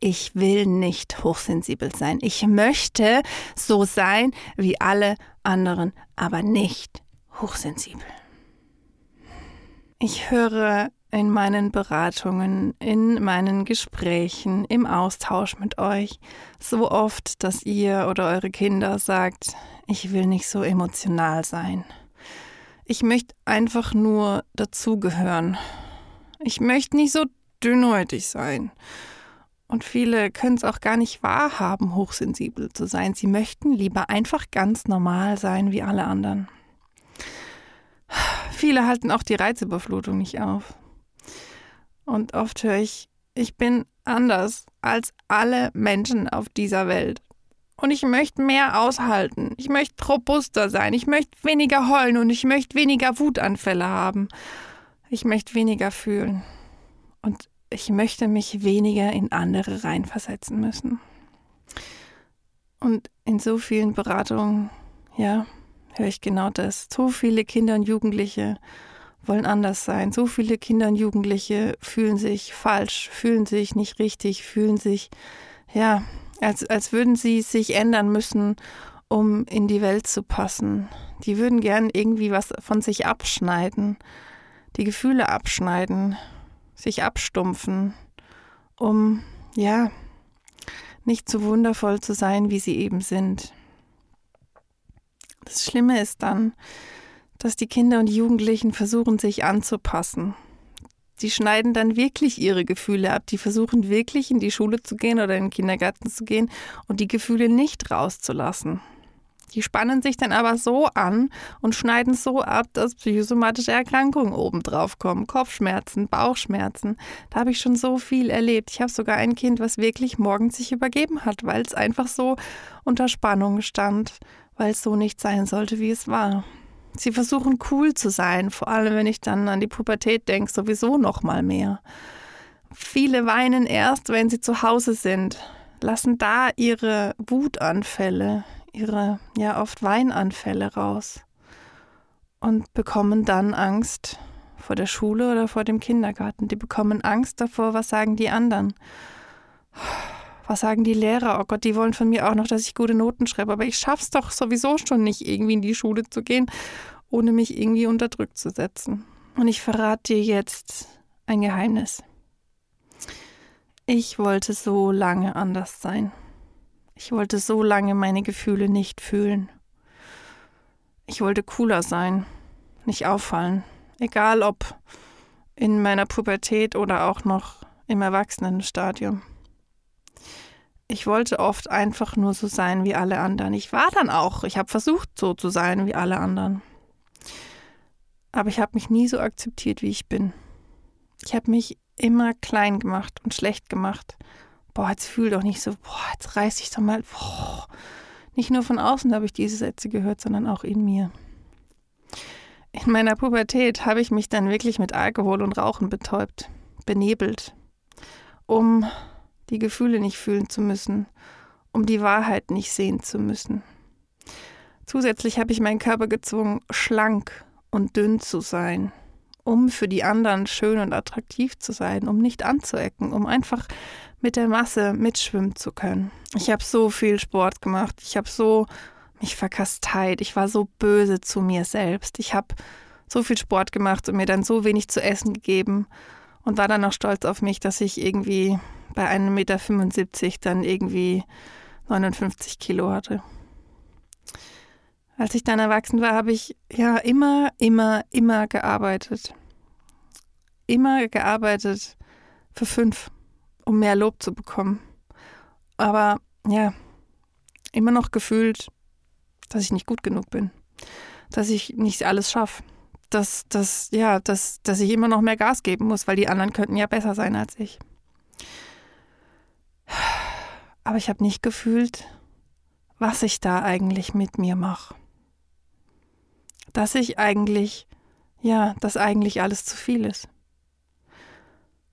ich will nicht hochsensibel sein. Ich möchte so sein wie alle anderen, aber nicht hochsensibel. Ich höre in meinen Beratungen, in meinen Gesprächen, im Austausch mit euch so oft, dass ihr oder eure Kinder sagt, ich will nicht so emotional sein. Ich möchte einfach nur dazugehören. Ich möchte nicht so dünnhäutig sein. Und viele können es auch gar nicht wahrhaben, hochsensibel zu sein. Sie möchten lieber einfach ganz normal sein wie alle anderen. Viele halten auch die Reizüberflutung nicht auf. Und oft höre ich, ich bin anders als alle Menschen auf dieser Welt. Und ich möchte mehr aushalten. Ich möchte robuster sein. Ich möchte weniger heulen und ich möchte weniger Wutanfälle haben. Ich möchte weniger fühlen. Und ich möchte mich weniger in andere reinversetzen müssen. Und in so vielen Beratungen, ja, höre ich genau das. So viele Kinder und Jugendliche wollen anders sein. So viele Kinder und Jugendliche fühlen sich falsch, fühlen sich nicht richtig, fühlen sich, ja, als, als würden sie sich ändern müssen, um in die Welt zu passen. Die würden gern irgendwie was von sich abschneiden, die Gefühle abschneiden, sich abstumpfen, um, ja, nicht so wundervoll zu sein, wie sie eben sind. Das Schlimme ist dann, dass die Kinder und Jugendlichen versuchen, sich anzupassen. Die schneiden dann wirklich ihre Gefühle ab. Die versuchen wirklich in die Schule zu gehen oder in den Kindergarten zu gehen und die Gefühle nicht rauszulassen. Die spannen sich dann aber so an und schneiden so ab, dass psychosomatische Erkrankungen obendrauf kommen. Kopfschmerzen, Bauchschmerzen. Da habe ich schon so viel erlebt. Ich habe sogar ein Kind, was wirklich morgens sich übergeben hat, weil es einfach so unter Spannung stand, weil es so nicht sein sollte, wie es war. Sie versuchen cool zu sein, vor allem wenn ich dann an die Pubertät denke, sowieso noch mal mehr. Viele weinen erst, wenn sie zu Hause sind, lassen da ihre Wutanfälle, ihre ja oft Weinanfälle raus und bekommen dann Angst vor der Schule oder vor dem Kindergarten. Die bekommen Angst davor, was sagen die anderen. Was sagen die Lehrer? Oh Gott, die wollen von mir auch noch, dass ich gute Noten schreibe, aber ich schaff's doch sowieso schon nicht, irgendwie in die Schule zu gehen, ohne mich irgendwie unterdrückt zu setzen. Und ich verrate dir jetzt ein Geheimnis. Ich wollte so lange anders sein. Ich wollte so lange meine Gefühle nicht fühlen. Ich wollte cooler sein, nicht auffallen, egal ob in meiner Pubertät oder auch noch im Erwachsenenstadium. Ich wollte oft einfach nur so sein wie alle anderen. Ich war dann auch, ich habe versucht so zu sein wie alle anderen. Aber ich habe mich nie so akzeptiert, wie ich bin. Ich habe mich immer klein gemacht und schlecht gemacht boah, jetzt fühl doch nicht so, boah, jetzt reiß ich doch mal, boah. Nicht nur von außen habe ich diese Sätze gehört, sondern auch in mir. In meiner Pubertät habe ich mich dann wirklich mit Alkohol und Rauchen betäubt, benebelt, um die Gefühle nicht fühlen zu müssen, um die Wahrheit nicht sehen zu müssen. Zusätzlich habe ich meinen Körper gezwungen, schlank und dünn zu sein, um für die anderen schön und attraktiv zu sein, um nicht anzuecken, um einfach mit der Masse mitschwimmen zu können. Ich habe so viel Sport gemacht. Ich habe so mich verkasteit. Ich war so böse zu mir selbst. Ich habe so viel Sport gemacht und mir dann so wenig zu essen gegeben und war dann auch stolz auf mich, dass ich irgendwie bei 1,75 Meter dann irgendwie 59 Kilo hatte. Als ich dann erwachsen war, habe ich ja immer, immer, immer gearbeitet. Immer gearbeitet für fünf um mehr Lob zu bekommen. Aber ja, immer noch gefühlt, dass ich nicht gut genug bin, dass ich nicht alles schaffe, dass, dass, ja, dass, dass ich immer noch mehr Gas geben muss, weil die anderen könnten ja besser sein als ich. aber ich habe nicht gefühlt, was ich da eigentlich mit mir mache. Dass ich eigentlich, ja, dass eigentlich alles zu viel ist.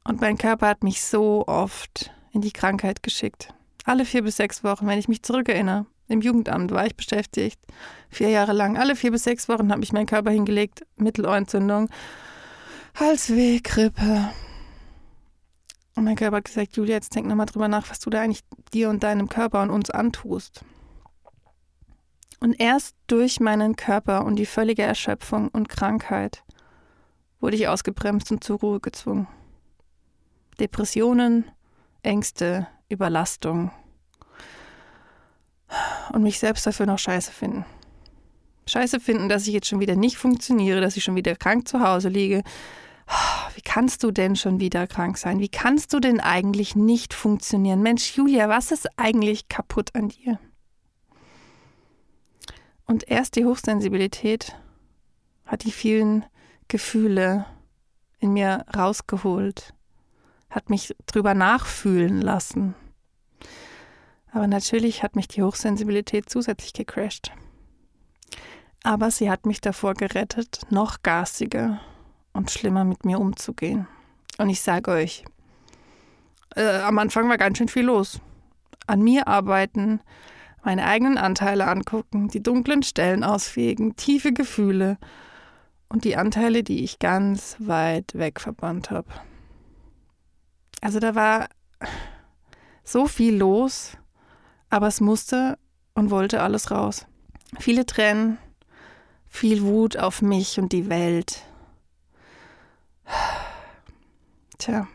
Und mein Körper hat mich so oft in die Krankheit geschickt. Alle vier bis sechs Wochen, wenn ich mich zurückerinnere. Im Jugendamt war ich beschäftigt, vier Jahre lang. Alle vier bis sechs Wochen habe ich meinen Körper hingelegt, Mittelohrentzündung, Halsweh, Grippe. Und mein Körper hat gesagt, Julia, jetzt denk nochmal drüber nach, was du da eigentlich dir und deinem Körper und uns antust. Und erst durch meinen Körper und die völlige Erschöpfung und Krankheit wurde ich ausgebremst und zur Ruhe gezwungen. Depressionen, Ängste, Überlastung und mich selbst dafür noch scheiße finden. Scheiße finden, dass ich jetzt schon wieder nicht funktioniere, dass ich schon wieder krank zu Hause liege. Wie kannst du denn schon wieder krank sein? Wie kannst du denn eigentlich nicht funktionieren? Mensch, Julia, was ist eigentlich kaputt an dir? Und erst die Hochsensibilität hat die vielen Gefühle in mir rausgeholt, hat mich drüber nachfühlen lassen. Aber natürlich hat mich die Hochsensibilität zusätzlich gecrashed. Aber sie hat mich davor gerettet, noch garstiger und schlimmer mit mir umzugehen. Und ich sage euch, äh, am Anfang war ganz schön viel los. An mir arbeiten, meine eigenen Anteile angucken, die dunklen Stellen ausfegen, tiefe Gefühle und die Anteile, die ich ganz weit weg verbannt habe. Also da war so viel los, aber es musste und wollte alles raus. Viele Tränen, viel Wut auf mich und die Welt. Tja,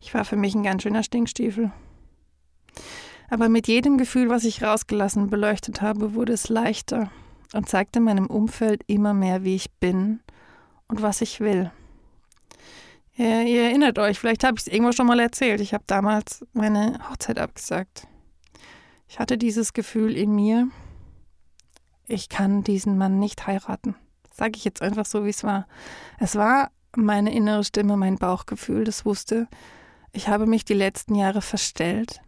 ich war für mich ein ganz schöner Stinkstiefel. Aber mit jedem Gefühl, was ich rausgelassen beleuchtet habe, wurde es leichter und zeigte meinem Umfeld immer mehr, wie ich bin und was ich will. Ihr, ihr erinnert euch, vielleicht habe ich es irgendwo schon mal erzählt. Ich habe damals meine Hochzeit abgesagt. Ich hatte dieses Gefühl in mir, ich kann diesen Mann nicht heiraten. Sage ich jetzt einfach so, wie es war. Es war meine innere Stimme, mein Bauchgefühl, das wusste, ich habe mich die letzten Jahre verstellt.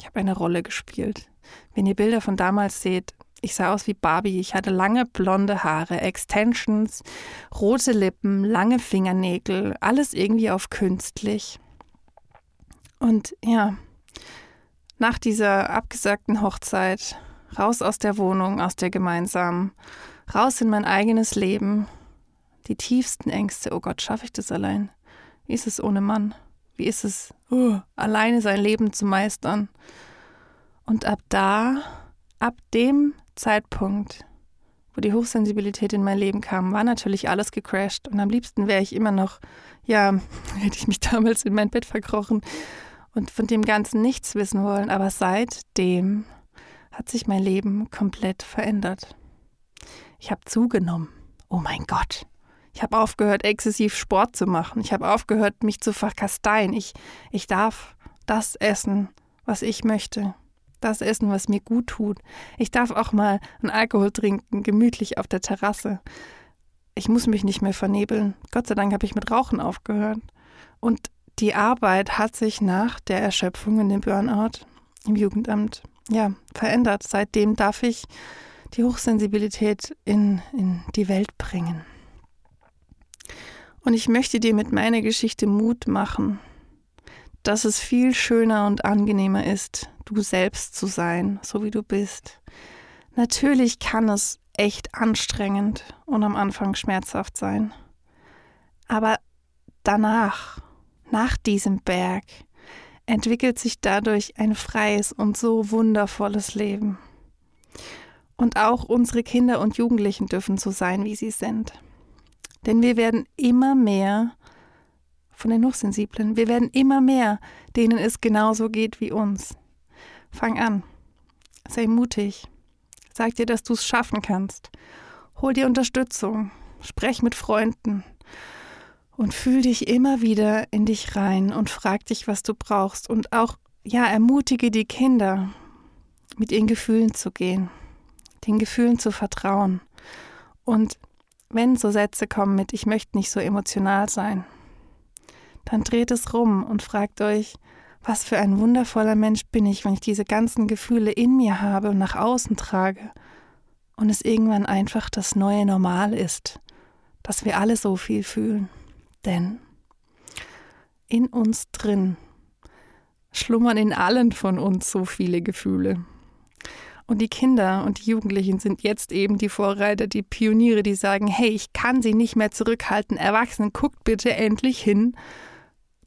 Ich habe eine Rolle gespielt. Wenn ihr Bilder von damals seht, ich sah aus wie Barbie. Ich hatte lange blonde Haare, Extensions, rote Lippen, lange Fingernägel, alles irgendwie auf künstlich. Und ja, nach dieser abgesagten Hochzeit, raus aus der Wohnung, aus der gemeinsamen, raus in mein eigenes Leben, die tiefsten Ängste, oh Gott, schaffe ich das allein? Wie ist es ohne Mann? Wie ist es, uh, alleine sein Leben zu meistern? Und ab da, ab dem Zeitpunkt, wo die Hochsensibilität in mein Leben kam, war natürlich alles gecrashed. Und am liebsten wäre ich immer noch, ja, hätte ich mich damals in mein Bett verkrochen und von dem Ganzen nichts wissen wollen. Aber seitdem hat sich mein Leben komplett verändert. Ich habe zugenommen. Oh mein Gott. Ich habe aufgehört, exzessiv Sport zu machen. Ich habe aufgehört, mich zu verkasteien. Ich, ich darf das essen, was ich möchte das essen, was mir gut tut. Ich darf auch mal einen Alkohol trinken, gemütlich auf der Terrasse. Ich muss mich nicht mehr vernebeln. Gott sei Dank habe ich mit Rauchen aufgehört. Und die Arbeit hat sich nach der Erschöpfung in dem Burnout im Jugendamt ja verändert. Seitdem darf ich die Hochsensibilität in, in die Welt bringen. Und ich möchte dir mit meiner Geschichte Mut machen, dass es viel schöner und angenehmer ist, du selbst zu sein, so wie du bist. Natürlich kann es echt anstrengend und am Anfang schmerzhaft sein. Aber danach, nach diesem Berg, entwickelt sich dadurch ein freies und so wundervolles Leben. Und auch unsere Kinder und Jugendlichen dürfen so sein, wie sie sind. Denn wir werden immer mehr von den Hochsensiblen. Wir werden immer mehr, denen es genauso geht wie uns. Fang an. Sei mutig. Sag dir, dass du es schaffen kannst. Hol dir Unterstützung. Sprech mit Freunden. Und fühl dich immer wieder in dich rein und frag dich, was du brauchst. Und auch, ja, ermutige die Kinder, mit ihren Gefühlen zu gehen, den Gefühlen zu vertrauen. Und wenn so Sätze kommen mit, ich möchte nicht so emotional sein, dann dreht es rum und fragt euch, Was für ein wundervoller Mensch bin ich, wenn ich diese ganzen Gefühle in mir habe und nach außen trage und es irgendwann einfach das neue Normal ist, dass wir alle so viel fühlen. Denn in uns drin schlummern in allen von uns so viele Gefühle. Und die Kinder und die Jugendlichen sind jetzt eben die Vorreiter, die Pioniere, die sagen, hey, ich kann sie nicht mehr zurückhalten. Erwachsenen, guckt bitte endlich hin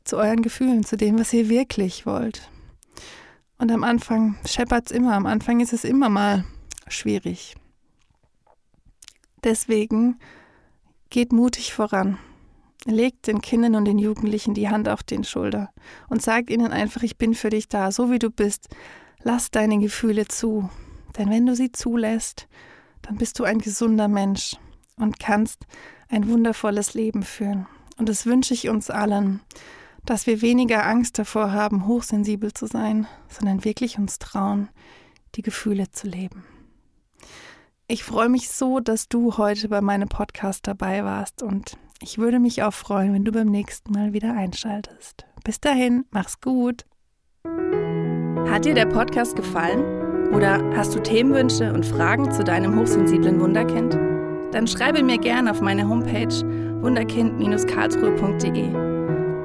zu euren Gefühlen, zu dem, was ihr wirklich wollt. Und am Anfang scheppert es immer, am Anfang ist es immer mal schwierig. Deswegen geht mutig voran. Legt den Kindern und den Jugendlichen die Hand auf den Schulter und sagt ihnen einfach, ich bin für dich da, so wie du bist. Lass deine Gefühle zu. Denn wenn du sie zulässt, dann bist du ein gesunder Mensch und kannst ein wundervolles Leben führen. Und das wünsche ich uns allen, dass wir weniger Angst davor haben, hochsensibel zu sein, sondern wirklich uns trauen, die Gefühle zu leben. Ich freue mich so, dass du heute bei meinem Podcast dabei warst und ich würde mich auch freuen, wenn du beim nächsten Mal wieder einschaltest. Bis dahin, mach's gut. Hat dir der Podcast gefallen? Oder hast du Themenwünsche und Fragen zu deinem hochsensiblen Wunderkind? Dann schreibe mir gerne auf meine Homepage wunderkind-karlsruhe.de